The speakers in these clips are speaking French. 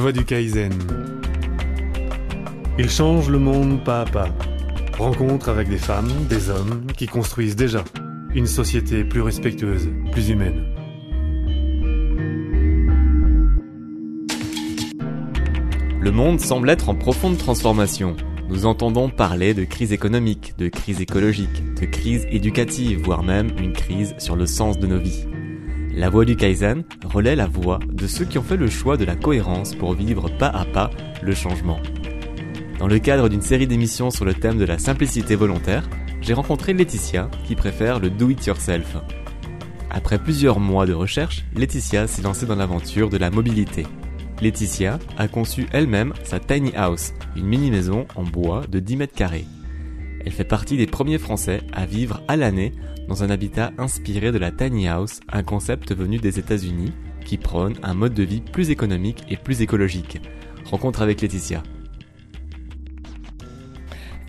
voie du Kaizen. Il change le monde pas à pas. Rencontre avec des femmes, des hommes qui construisent déjà une société plus respectueuse, plus humaine. Le monde semble être en profonde transformation. Nous entendons parler de crise économique, de crise écologique, de crise éducative, voire même une crise sur le sens de nos vies. La voix du Kaizen relaie la voix de ceux qui ont fait le choix de la cohérence pour vivre pas à pas le changement. Dans le cadre d'une série d'émissions sur le thème de la simplicité volontaire, j'ai rencontré Laetitia qui préfère le do it yourself. Après plusieurs mois de recherche, Laetitia s'est lancée dans l'aventure de la mobilité. Laetitia a conçu elle-même sa tiny house, une mini-maison en bois de 10 mètres carrés. Elle fait partie des premiers Français à vivre à l'année dans un habitat inspiré de la tiny house, un concept venu des États-Unis qui prône un mode de vie plus économique et plus écologique. Rencontre avec Laetitia.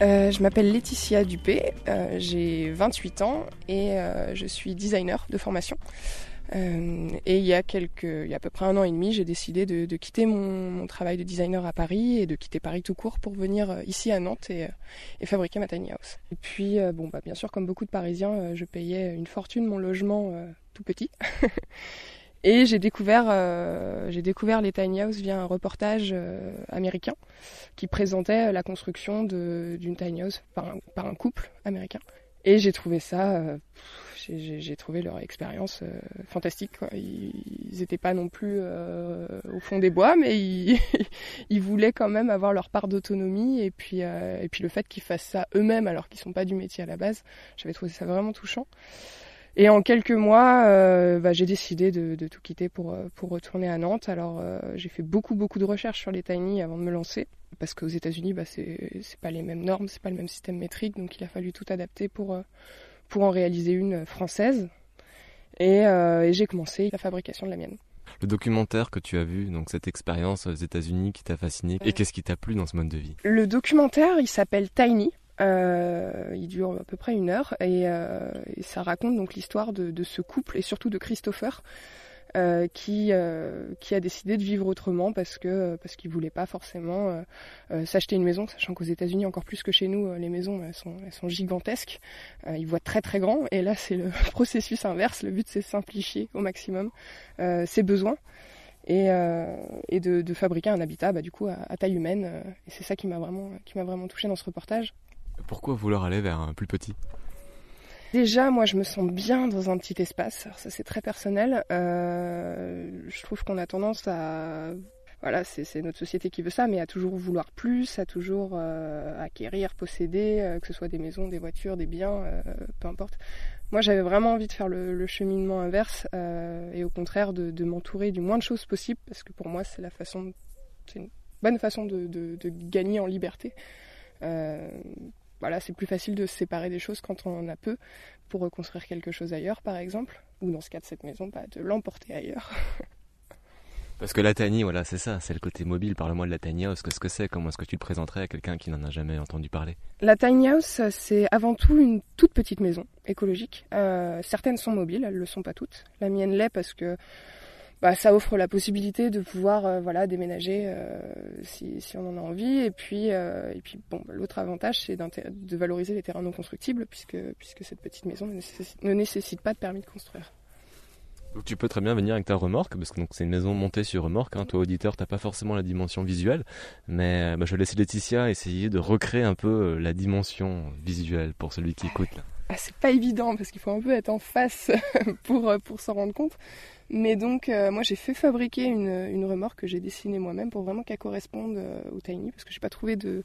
Euh, je m'appelle Laetitia Dupé, euh, j'ai 28 ans et euh, je suis designer de formation. Euh, et il y a quelques, il y a à peu près un an et demi, j'ai décidé de, de quitter mon, mon, travail de designer à Paris et de quitter Paris tout court pour venir euh, ici à Nantes et, euh, et fabriquer ma tiny house. Et puis, bon, bah, bien sûr, comme beaucoup de Parisiens, je payais une fortune mon logement tout petit. Et j'ai découvert, euh, j'ai découvert les tiny house via un reportage euh, américain qui présentait la construction d'une tiny house par un, par un, couple américain. Et j'ai trouvé ça, euh, j'ai trouvé leur expérience euh, fantastique. Ils n'étaient pas non plus euh, au fond des bois, mais ils, voulaient quand même avoir leur part d'autonomie. Et puis, et puis le fait qu'ils fassent ça eux-mêmes alors qu'ils sont pas du métier à la base, j'avais trouvé ça vraiment touchant. Et en quelques mois, euh, bah, j'ai décidé de, tout quitter pour, pour retourner à Nantes. Alors euh, j'ai fait beaucoup beaucoup de recherches sur les tiny avant de me lancer, parce qu'aux États-Unis, bah, c'est pas les mêmes normes, c'est pas le même système métrique, donc il a fallu tout adapter pour pour en réaliser une française. Et, euh, et j'ai commencé la fabrication de la mienne. Le documentaire que tu as vu, donc cette expérience aux États-Unis qui t'a fasciné, et qu'est-ce qui t'a plu dans ce mode de vie? Le documentaire, il s'appelle Tiny. Euh, il dure à peu près une heure et, euh, et ça raconte donc l'histoire de, de, ce couple et surtout de Christopher euh, qui euh, qui a décidé de vivre autrement parce que parce qu'il voulait pas forcément euh, s'acheter une maison, sachant qu'aux États-Unis encore plus que chez nous, les maisons elles sont elles sont gigantesques, ils voient très très grand et là c'est le processus inverse. Le but c'est simplifier au maximum ses besoins et, et de, fabriquer un habitat bah, du coup à, à taille humaine. et c'est ça qui m'a vraiment qui m'a vraiment touché dans ce reportage. Pourquoi vouloir aller vers un plus petit? Déjà, moi, je me sens bien dans un petit espace. Alors, ça, c'est très personnel. Euh, je trouve qu'on a tendance à voilà, c'est notre société qui veut ça, mais à toujours vouloir plus, à toujours euh, acquérir, posséder, euh, que ce soit des maisons, des voitures, des biens, euh, peu importe. Moi, j'avais vraiment envie de faire le, cheminement inverse et au contraire de, m'entourer du moins de choses possible, parce que pour moi, c'est la façon, c'est une bonne façon de, de gagner en liberté. Voilà, c'est plus facile de se séparer des choses quand on en a peu pour reconstruire quelque chose ailleurs, par exemple, ou dans ce cas de cette maison, bah, de l'emporter ailleurs. Parce que la tiny, voilà, c'est ça, c'est le côté mobile. Parle-moi de la tiny house, qu'est-ce que c'est? Comment est-ce que tu le présenterais à quelqu'un qui n'en a jamais entendu parler? La tiny house, c'est avant tout une toute petite maison écologique. Euh, certaines sont mobiles, elles le sont pas toutes. La mienne l'est parce que bah, ça offre la possibilité de pouvoir euh, voilà déménager euh, si, si, on en a envie et puis euh, et puis bon bah, l'autre avantage c'est de valoriser les terrains non constructibles puisque puisque cette petite maison ne nécessite, ne nécessite pas de permis de construire. Donc tu peux très bien venir avec ta remorque parce que c'est une maison montée sur remorque. Hein. Toi auditeur, t'as pas forcément la dimension visuelle, mais bah, je vais laisser Laetitia essayer de recréer un peu la dimension visuelle pour celui qui écoute. Là. Ah, c'est pas évident parce qu'il faut un peu être en face pour pour s'en rendre compte. Mais donc, euh, moi, j'ai fait fabriquer une, remorque que j'ai dessinée moi-même pour vraiment qu'elle corresponde euh, au Tiny, parce que j'ai pas trouvé de,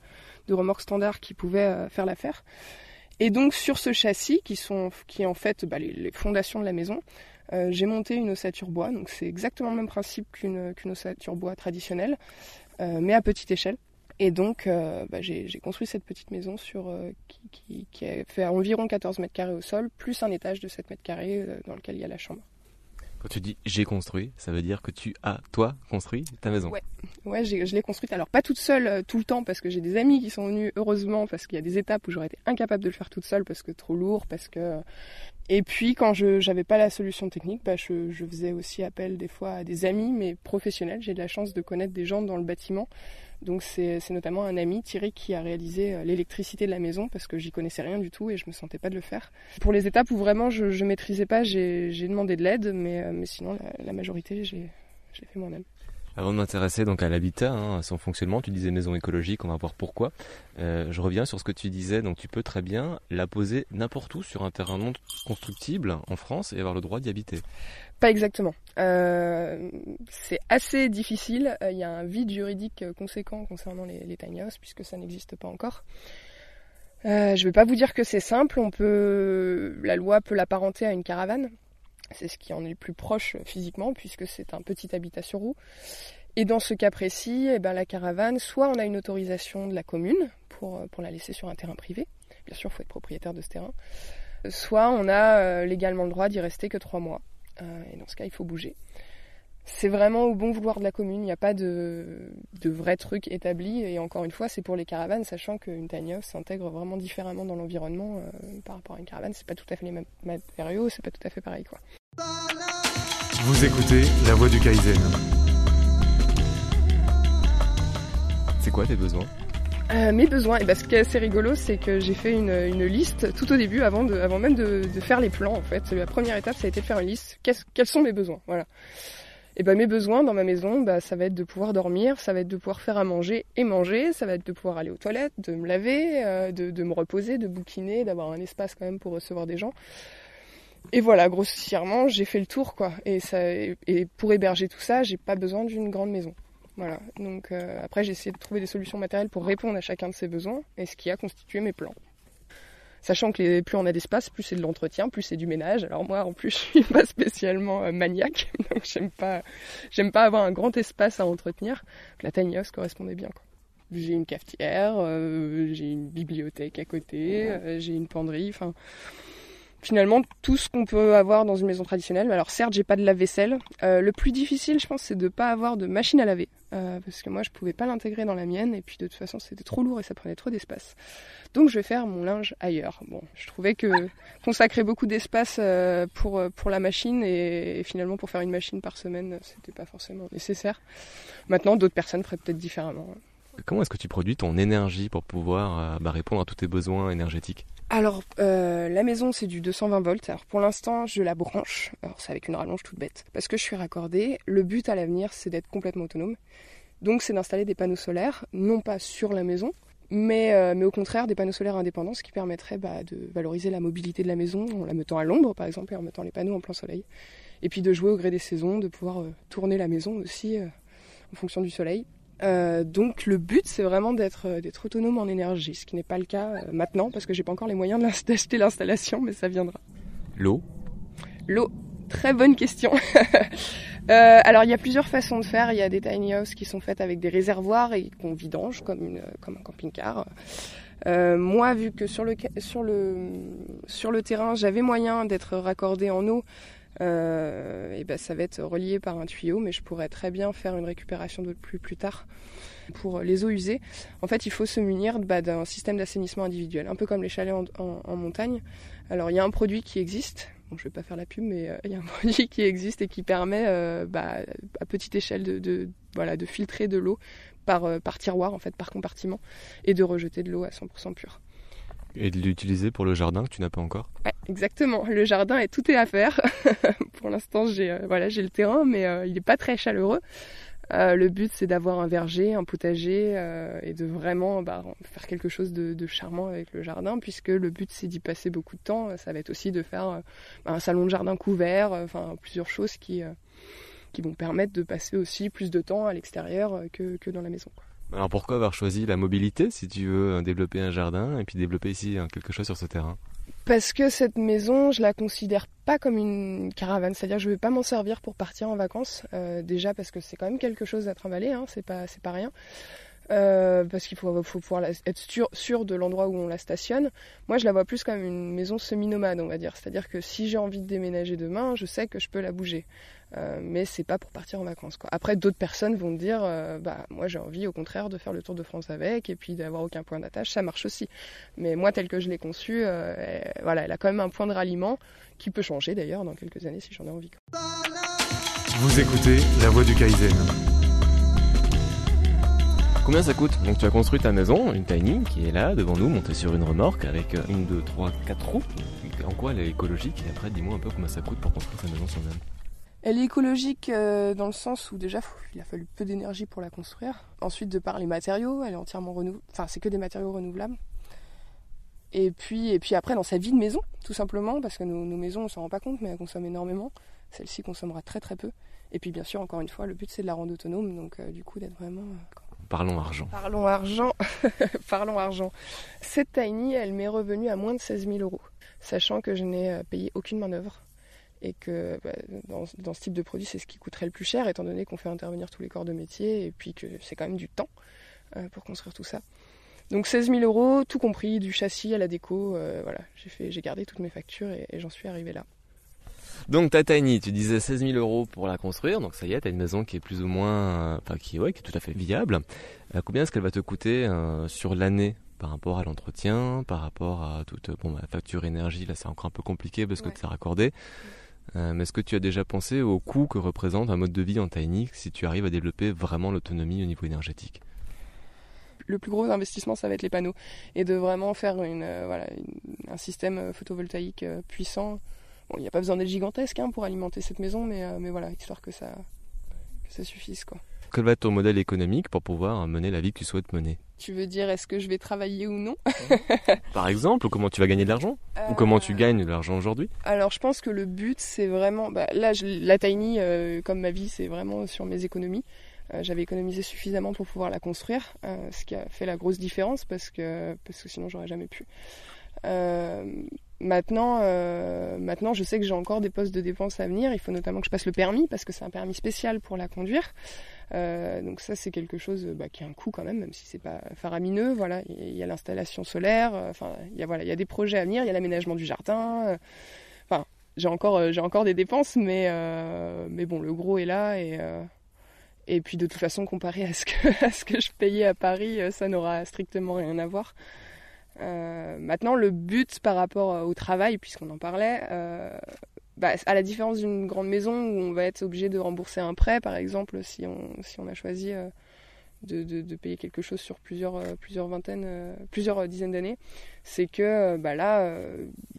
remorque standard qui pouvait euh, faire l'affaire. Et donc, sur ce châssis, qui sont, qui est en fait bah, les, fondations de la maison, j'ai monté une ossature bois. Donc, c'est exactement le même principe qu'une ossature bois traditionnelle, mais à petite échelle. Et donc, bah, j'ai construit cette petite maison sur, qui fait environ 14 mètres carrés au sol, plus un étage de 7 mètres carrés dans lequel il y a la chambre. Quand tu dis j'ai construit, ça veut dire que tu as, toi, construit ta maison Ouais, ouais je l'ai construite. Alors, pas toute seule euh, tout le temps, parce que j'ai des amis qui sont venus, heureusement, parce qu'il y a des étapes où j'aurais été incapable de le faire toute seule, parce que trop lourd, parce que Et puis quand je n'avais pas la solution technique, bah, je, je, faisais aussi appel des fois à des amis, mais professionnels. J'ai de la chance de connaître des gens dans le bâtiment. Donc c'est notamment un ami, Thierry, qui a réalisé euh, l'électricité de la maison parce que j'y connaissais rien du tout et je me sentais pas de le faire. Pour les étapes où vraiment je, je maîtrisais pas, j'ai demandé de l'aide, mais, euh, mais sinon la, la majorité j'ai fait moi-même. Avant de m'intéresser donc à l'habitat, hein, à son fonctionnement, tu disais maison écologique, on va voir pourquoi. Euh, je reviens sur ce que tu disais, donc tu peux très bien la poser n'importe où sur un terrain non constructible en France et avoir le droit d'y habiter. Pas exactement. Euh, c'est assez difficile. Euh, il y a un vide juridique conséquent concernant les, tiny houses puisque ça n'existe pas encore. Je ne vais pas vous dire que c'est simple. La loi peut l'apparenter à une caravane. C'est ce qui en est le plus proche physiquement, puisque c'est un petit habitat sur roue. Et dans ce cas précis, eh ben, la caravane, soit on a une autorisation de la commune pour, pour la laisser sur un terrain privé, bien sûr, il faut être propriétaire de ce terrain, soit on a euh, légalement le droit d'y rester que trois mois. Euh, et dans ce cas, il faut bouger. C'est vraiment au bon vouloir de la commune, il n'y a pas de, de vrai truc établi. Et encore une fois, c'est pour les caravanes, sachant qu'une house s'intègre vraiment différemment dans l'environnement euh, par rapport à une caravane. C'est pas tout à fait les mêmes matériaux, c'est pas tout à fait pareil. quoi. Vous écoutez La Voix du Kaizen. C'est quoi tes besoins euh, mes besoins, et ben, ce qui est assez rigolo, c'est que j'ai fait une, une, liste tout au début, avant, de, avant même de, de, faire les plans en fait. La première étape, ça a été de faire une liste. quels sont mes besoins? Voilà. Et ben mes besoins dans ma maison, bah, ça va être de pouvoir dormir, ça va être de pouvoir faire à manger et manger, ça va être de pouvoir aller aux toilettes, de me laver, euh, de, de, me reposer, de bouquiner, d'avoir un espace quand même pour recevoir des gens. Et voilà, grossièrement, j'ai fait le tour quoi. Et, ça, et pour héberger tout ça, j'ai pas besoin d'une grande maison. Voilà. Donc euh, après, j'ai essayé de trouver des solutions matérielles pour répondre à chacun de ces besoins, et ce qui a constitué mes plans. Sachant que les, plus on a d'espace, plus c'est de l'entretien, plus c'est du ménage. Alors moi, en plus, je suis pas spécialement euh, maniaque, donc j'aime pas, j'aime pas avoir un grand espace à entretenir. La tiny house correspondait bien. Quoi. J'ai une cafetière, euh, j'ai une bibliothèque à côté, euh, j'ai une penderie. Enfin, finalement tout ce qu'on peut avoir dans une maison traditionnelle. Alors certes, j'ai pas de lave-vaisselle. Euh, le plus difficile, je pense, c'est de pas avoir de machine à laver, euh, parce que moi, je pouvais pas l'intégrer dans la mienne, et puis de toute façon, c'était trop lourd et ça prenait trop d'espace. Donc, je vais faire mon linge ailleurs. Bon, je trouvais que consacrer beaucoup d'espace euh, pour pour la machine et, finalement pour faire une machine par semaine, c'était pas forcément nécessaire. Maintenant, d'autres personnes feraient peut-être différemment. Comment est-ce que tu produis ton énergie pour pouvoir euh, bah, répondre à tous tes besoins énergétiques? Alors, euh, la maison, c'est du 220 volts. Alors, pour l'instant, je la branche. Alors, c'est avec une rallonge toute bête. Parce que je suis raccordée. Le but à l'avenir, c'est d'être complètement autonome. Donc, c'est d'installer des panneaux solaires, non pas sur la maison, mais, euh, mais au contraire, des panneaux solaires indépendants, ce qui permettrait bah, de valoriser la mobilité de la maison en la mettant à l'ombre, par exemple, et en mettant les panneaux en plein soleil. Et puis de jouer au gré des saisons, de pouvoir tourner la maison aussi en fonction du soleil. Euh, donc le but c'est vraiment d'être euh, d'être autonome en énergie, ce qui n'est pas le cas euh, maintenant parce que j'ai pas encore les moyens d'acheter l'installation, mais ça viendra. L'eau L'eau, très bonne question. euh, alors il y a plusieurs façons de faire. Il y a des tiny houses qui sont faites avec des réservoirs et qu'on vidange comme une comme un camping-car. Euh, moi, vu que sur le sur le sur le terrain, j'avais moyen d'être raccordé en eau, euh, et ben ça va être relié par un tuyau, mais je pourrais très bien faire une récupération d'eau de pluie plus tard pour les eaux usées. En fait, il faut se munir bah, d'un système d'assainissement individuel, un peu comme les chalets en, en, en, montagne. Alors, il y a un produit qui existe. Bon, je vais pas faire la pub, mais euh, il y a un produit qui existe et qui permet, euh, bah, à petite échelle, de, de, voilà, de filtrer de l'eau par, euh, par tiroir, en fait, par compartiment, et de rejeter de l'eau à 100% pure. Et de l'utiliser pour le jardin que tu n'as pas encore? Ouais, exactement. Le jardin est tout est à faire. pour l'instant, j'ai euh, voilà, j'ai le terrain, mais euh, il n'est pas très chaleureux. Euh, le but, c'est d'avoir un verger, un potager et de vraiment bah, faire quelque chose de, charmant avec le jardin, puisque le but, c'est d'y passer beaucoup de temps. Ça va être aussi de faire un salon de jardin couvert, enfin plusieurs choses qui, qui vont permettre de passer aussi plus de temps à l'extérieur que, que dans la maison. Alors pourquoi avoir choisi la mobilité si tu veux développer un jardin et puis développer ici quelque chose sur ce terrain? Parce que cette maison, je la considère pas comme une caravane, c'est-à-dire je vais pas m'en servir pour partir en vacances. Euh, déjà parce que c'est quand même quelque chose à trimballer, hein, c'est pas pas rien. Euh, parce qu'il faut, faut pouvoir être sûr, sûr de l'endroit où on la stationne. Moi, je la vois plus comme une maison semi-nomade, on va dire. C'est-à-dire que si j'ai envie de déménager demain, je sais que je peux la bouger. Euh, mais c'est pas pour partir en vacances. Quoi. Après, d'autres personnes vont dire, euh, bah moi j'ai envie au contraire de faire le Tour de France avec et puis d'avoir aucun point d'attache, ça marche aussi. Mais moi, tel que je l'ai conçu, elle, voilà, elle a quand même un point de ralliement qui peut changer d'ailleurs dans quelques années si j'en ai envie. Vous écoutez La Voix du Kaizen. Combien ça coûte? Donc tu as construit ta maison, une tiny, qui est là devant nous, montée sur une remorque avec une, deux, trois, quatre roues. En quoi elle est écologique? Et après, dis-moi un peu combien ça coûte pour construire sa maison soi-même. Elle est écologique euh, dans le sens où déjà il a fallu peu d'énergie pour la construire. Ensuite, de par les matériaux, elle est entièrement renouvelable. Enfin, c'est que des matériaux renouvelables. Et puis, et puis après, dans sa vie de maison, tout simplement, parce que nos, maisons, on s'en rend pas compte, mais elles consomment énormément. Celle-ci consommera très très peu. Et puis, bien sûr, encore une fois, le but c'est de la rendre autonome, donc euh, du coup d'être vraiment. Euh, Parlons argent. Parlons argent. Parlons argent. Cette tiny, elle m'est revenue à moins de 16 000 euros, sachant que je n'ai payé aucune main-d'œuvre et que bah, dans, ce type de produit, c'est ce qui coûterait le plus cher, étant donné qu'on fait intervenir tous les corps de métier, et puis que c'est quand même du temps euh, pour construire tout ça. Donc 16 000 euros, tout compris, du châssis à la déco, euh, voilà, j'ai gardé toutes mes factures et, j'en suis arrivé là. Donc ta tiny, tu disais 16 000 euros pour la construire, donc ça y est, tu as une maison qui est plus ou moins, euh, enfin qui, ouais, qui est tout à fait viable. combien est-ce qu'elle va te coûter sur l'année par rapport à l'entretien, par rapport à toute bon, la facture énergie, là c'est encore un peu compliqué parce que tu as raccordé. Mais est-ce que tu as déjà pensé au coût que représente un mode de vie en tiny si tu arrives à développer vraiment l'autonomie au niveau énergétique? Le plus gros investissement, ça va être les panneaux. Et de vraiment faire une, euh, voilà, un système euh, photovoltaïque puissant. Bon, il n'y a pas besoin d'être gigantesque hein, pour alimenter cette maison, mais, mais voilà, histoire que ça, que ça suffise. Quoi. Quel va être ton modèle économique pour pouvoir mener la vie que tu souhaites mener? Tu veux dire, est-ce que je vais travailler ou non Par exemple, ou comment tu vas gagner de l'argent Ou comment tu euh, gagnes de l'argent aujourd'hui Alors, je pense que le but, c'est vraiment. Bah, là, la Tiny, euh, comme ma vie, c'est vraiment sur mes économies. Euh, j'avais économisé suffisamment pour pouvoir la construire, ce qui a fait la grosse différence parce que, parce que sinon, j'aurais jamais pu. Maintenant, maintenant, je sais que j'ai encore des postes de dépenses à venir. Il faut notamment que je passe le permis parce que c'est un permis spécial pour la conduire. Euh, donc ça c'est quelque chose bah, qui a un coût quand même, même si c'est pas faramineux. Voilà, il y a l'installation solaire. Euh, enfin, il y a voilà, il y a des projets à venir. Il y a l'aménagement du jardin. Euh, enfin, j'ai encore j'ai encore des dépenses, mais mais bon, le gros est là et et puis de toute façon, comparé à ce que, à ce que je payais à Paris, ça n'aura strictement rien à voir. maintenant, le but par rapport au travail, puisqu'on en parlait, bah, à la différence d'une grande maison où on va être obligé de rembourser un prêt, par exemple, si on, si on a choisi euh, de, de, payer quelque chose sur plusieurs, euh, plusieurs vingtaines, euh, plusieurs dizaines d'années, c'est que bah, là,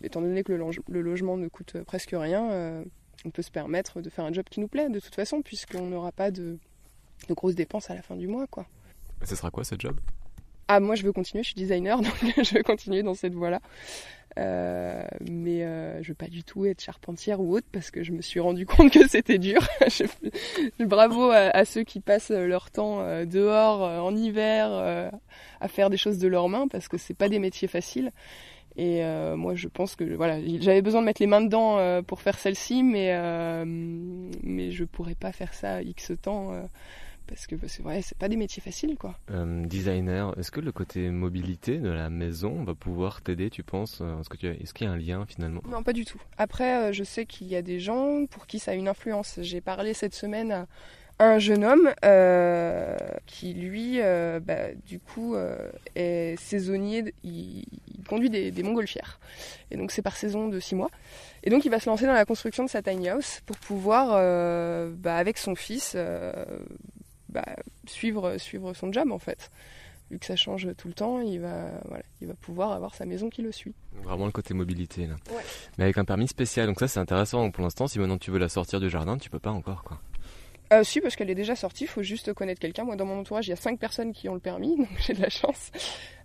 étant donné que le, le, logement ne coûte presque rien, on peut se permettre de faire un job qui nous plaît de toute façon, puisqu'on n'aura pas de, de, grosses dépenses à la fin du mois. Quoi. ce sera quoi ce job? Ah, moi je veux continuer, je suis designer, donc je veux continuer dans cette voie-là. Euh, mais euh, je veux pas du tout être charpentière ou autre parce que je me suis rendu compte que c'était dur. Bravo à, ceux qui passent leur temps euh, dehors en hiver à faire des choses de leurs mains parce que c'est pas des métiers faciles. Et moi, je pense que voilà, j'avais besoin de mettre les mains dedans pour faire celle-ci, mais mais je pourrais pas faire ça x temps parce que c'est vrai, c'est pas des métiers faciles quoi. Euh, designer, est-ce que le côté mobilité de la maison va pouvoir t'aider, tu penses? Euh, Est-ce qu'il y a un lien finalement? Non, pas du tout. Après, euh, je sais qu'il y a des gens pour qui ça a une influence. J'ai parlé cette semaine à un jeune homme qui lui, bah, du coup, est saisonnier, il, conduit des, montgolfières. Et donc c'est par saison de six mois. Et donc il va se lancer dans la construction de sa tiny house pour pouvoir, bah, avec son fils, bah, suivre, suivre son job en fait. Vu que ça change tout le temps, il va, voilà, il va pouvoir avoir sa maison qui le suit. Vraiment le côté mobilité là. Mais avec un permis spécial, donc ça c'est intéressant. pour l'instant, si maintenant tu veux la sortir du jardin, tu peux pas encore quoi. Euh, si, parce qu'elle est déjà sortie, il faut juste connaître quelqu'un. Moi, dans mon entourage, il y a 5 personnes qui ont le permis, donc j'ai de la chance.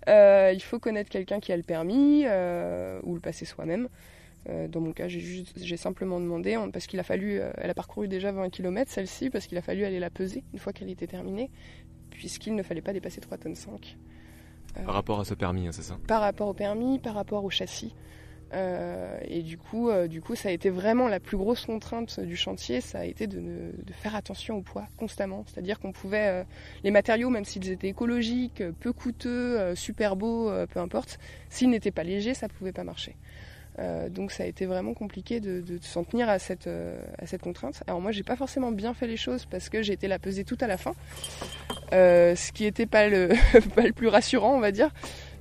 Euh, il faut connaître quelqu'un qui a le permis euh, ou le passer soi-même. Euh, dans mon cas, j'ai simplement demandé, parce qu'il a fallu, euh, elle a parcouru déjà 20 km celle-ci, parce qu'il a fallu aller la peser une fois qu'elle était terminée, puisqu'il ne fallait pas dépasser 3 tonnes 5. Euh, par rapport à ce permis, hein, c'est ça? Par rapport au permis, par rapport au châssis. et du coup, du coup, ça a été vraiment la plus grosse contrainte du chantier, ça a été de, de faire attention au poids constamment. C'est-à-dire qu'on pouvait, les matériaux, même s'ils étaient écologiques, peu coûteux, super beaux, peu importe, s'ils n'étaient pas légers, ça ne pouvait pas marcher. Euh, donc ça a été vraiment compliqué de, s'en tenir à cette, euh, à cette contrainte. Alors moi j'ai pas forcément bien fait les choses parce que j'ai été la peser tout à la fin, euh, ce qui n'était pas le, pas le plus rassurant on va dire.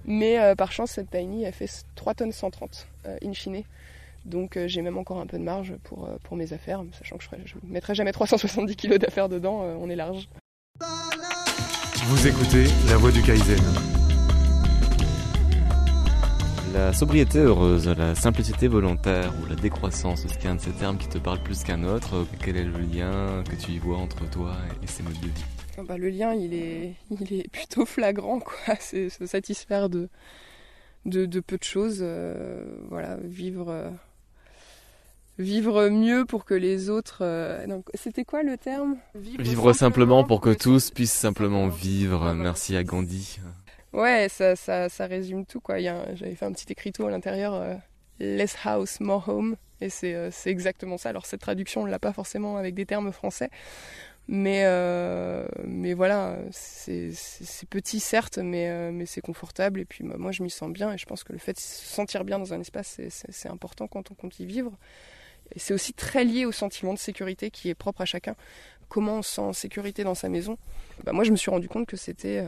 Mais par chance cette Tiny a fait 3 tonnes 130 in fine. Donc j'ai même encore un peu de marge pour, pour mes affaires, sachant que je ne mettrai jamais 370 kg d'affaires dedans, on est large. Vous écoutez La Voix du Kaizen. La sobriété heureuse, la simplicité volontaire ou la décroissance, est-ce qu'il y a un de ces termes qui te parle plus qu'un autre Quel est le lien que tu y vois entre toi et ces modes de vie? Ah bah, Le lien, il est, il est plutôt flagrant. quoi. C'est se satisfaire de, de, peu de choses. Euh, voilà, vivre, euh, vivre mieux pour que les autres. Euh, c'était quoi le terme? Vivre, simplement, pour que, tous puissent simplement vivre. Merci à Gandhi. Ouais, ça, ça, ça, résume tout. quoi. J'avais fait un petit écriteau à l'intérieur, euh, Less house, more home. Et euh, c'est exactement ça. Alors cette traduction, on ne l'a pas forcément avec des termes français. Mais, euh, mais voilà, c'est petit certes, mais, mais c'est confortable. Et puis moi, je m'y sens bien. Et je pense que le fait de se sentir bien dans un espace, c'est important quand on compte y vivre. C'est aussi très lié au sentiment de sécurité qui est propre à chacun. Comment on se sent en sécurité dans sa maison? Bah, Moi, je me suis rendu compte que c'était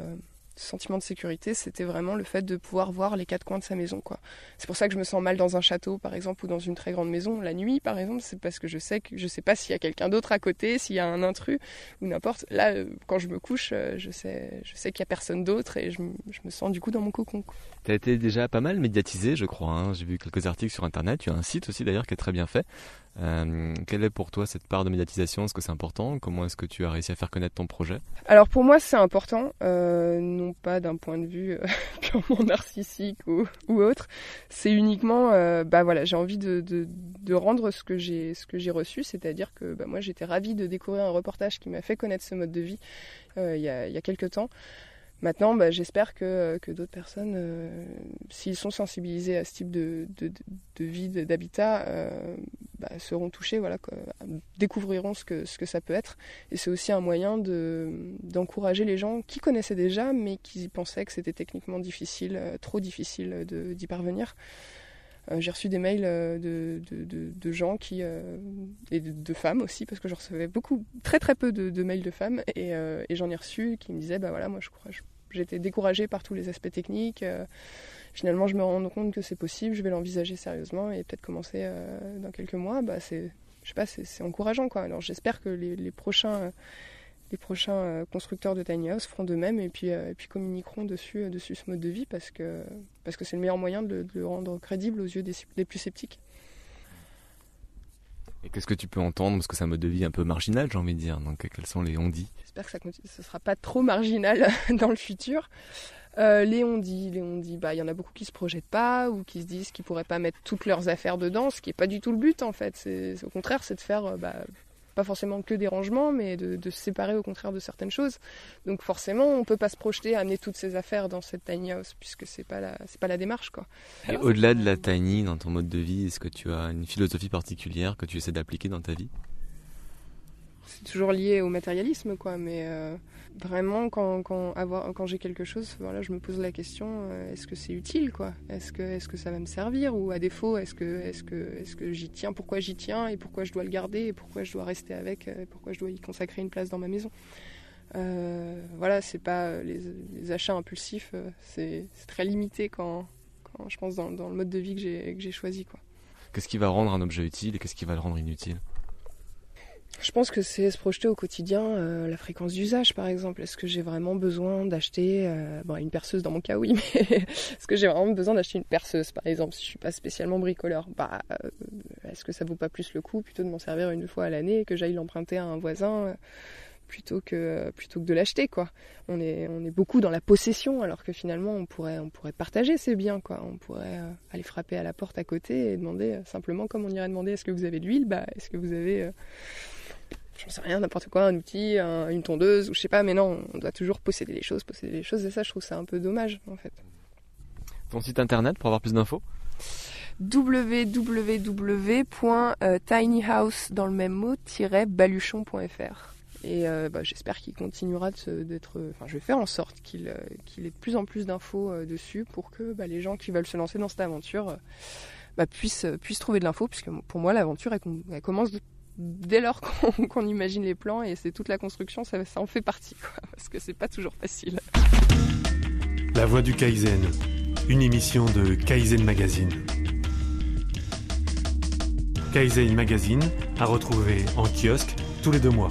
sentiment de sécurité, c'était vraiment le fait de pouvoir voir les quatre coins de sa maison. quoi. C'est pour ça que je me sens mal dans un château, par exemple, ou dans une très grande maison. La nuit, par exemple, c'est parce que je sais que je sais pas s'il y a quelqu'un d'autre à côté, s'il y a un intrus ou n'importe. Là, euh, quand je me couche, euh, je sais, je sais qu'il y a personne d'autre et je, me sens du coup dans mon cocon. Tu as été déjà pas mal médiatisé, je crois. Hein. J'ai vu quelques articles sur Internet. Tu as un site aussi d'ailleurs qui est très bien fait. Euh, quelle est pour toi cette part de médiatisation? Est-ce que c'est important? Comment est-ce que tu as réussi à faire connaître ton projet? Alors pour moi c'est important, euh, non pas d'un point de vue euh, purement narcissique ou, autre. C'est uniquement, bah voilà, j'ai envie de, de, rendre ce que j'ai ce que j'ai reçu, c'est-à-dire que bah, moi j'étais ravie de découvrir un reportage qui m'a fait connaître ce mode de vie il y, a, il y a quelques temps. Maintenant, bah, j'espère que, que d'autres personnes, euh, s'ils sont sensibilisés à ce type de, de, vie, d'habitat, euh, bah, seront touchés, voilà, découvriront ce que, ce que ça peut être. Et c'est aussi un moyen d'encourager les gens qui connaissaient déjà, mais qui pensaient que c'était techniquement difficile, euh, trop difficile d'y parvenir. J'ai reçu des mails de, de, gens qui et de, femmes aussi parce que je recevais beaucoup, très très peu de, mails de femmes et, j'en ai reçu qui me disaient bah voilà moi je crois, J'étais découragée par tous les aspects techniques. Euh, finalement, je me rends compte que c'est possible, je vais l'envisager sérieusement et peut-être commencer euh, dans quelques mois. Bah, c'est, encourageant j'espère que les, prochains, euh, constructeurs de tiny house feront de même et puis, communiqueront dessus, dessus ce mode de vie parce que c'est le meilleur moyen de, le rendre crédible aux yeux des plus sceptiques. Qu'est-ce que tu peux entendre? Parce que c'est un mode de vie un peu marginal, j'ai envie de dire. Donc, quels sont les on-dit? J'espère que ça ne sera pas trop marginal dans le futur. Euh, les on-dit, les bah, il y en a beaucoup qui se projettent pas ou qui se disent qu'ils pourraient pas mettre toutes leurs affaires dedans, ce qui est pas du tout le but en fait. Au contraire, c'est de faire euh, bah, pas forcément que des rangements, mais de, se séparer au contraire de certaines choses. Donc forcément, on peut pas se projeter à amener toutes ces affaires dans cette tiny house, puisque c'est pas la, c'est pas la démarche, quoi. Et au-delà de la tiny, dans ton mode de vie, est-ce que tu as une philosophie particulière que tu essaies d'appliquer dans ta vie? C'est toujours lié au matérialisme, quoi, mais euh, vraiment, quand, quand, quand j'ai quelque chose, voilà, je me pose la question euh, est-ce que c'est utile quoi? Est-ce que, est que ça va me servir? Ou à défaut, est-ce que, est que, est que j'y tiens? Pourquoi j'y tiens? Et pourquoi je dois le garder? Et pourquoi je dois rester avec euh, Et pourquoi je dois y consacrer une place dans ma maison? Euh, Voilà, c'est pas les, achats impulsifs, c'est très limité quand, quand, je pense dans, dans le mode de vie que j'ai choisi. Qu'est-ce qui va rendre un objet utile et qu'est-ce qui va le rendre inutile? Je pense que c'est se projeter au quotidien, euh, la fréquence d'usage par exemple. Est-ce que j'ai vraiment besoin d'acheter, euh, bon, une perceuse dans mon cas oui, mais est-ce que j'ai vraiment besoin d'acheter une perceuse par exemple si je suis pas spécialement bricoleur? Bah, euh, est-ce que ça vaut pas plus le coup plutôt de m'en servir une fois à l'année que j'aille l'emprunter à un voisin plutôt que plutôt que de l'acheter quoi? On est on est beaucoup dans la possession alors que finalement on pourrait on pourrait partager ces biens quoi. On pourrait aller frapper à la porte à côté et demander simplement comme on irait demander est-ce que vous avez de l'huile? Bah, est-ce que vous avez j'en sais rien, n'importe quoi, un outil, une tondeuse, ou je sais pas, mais non, on doit toujours posséder les choses, posséder les choses, et ça, je trouve ça un peu dommage, en fait. Ton site internet pour avoir plus d'infos? www.tinyhouse dans le même mot-baluchon.fr et euh, bah, j'espère qu'il continuera d'être enfin je vais faire en sorte qu'il euh, qu'il ait de plus en plus d'infos euh, dessus pour que bah, les gens qui veulent se lancer dans cette aventure bah, puissent, puissent trouver de l'info, puisque pour moi l'aventure elle, commence dès lors qu'on imagine les plans et c'est toute la construction, ça, en fait partie, parce que c'est pas toujours facile. La voix du Kaizen, une émission de Kaizen Magazine. Kaizen Magazine à retrouver en kiosque tous les deux mois.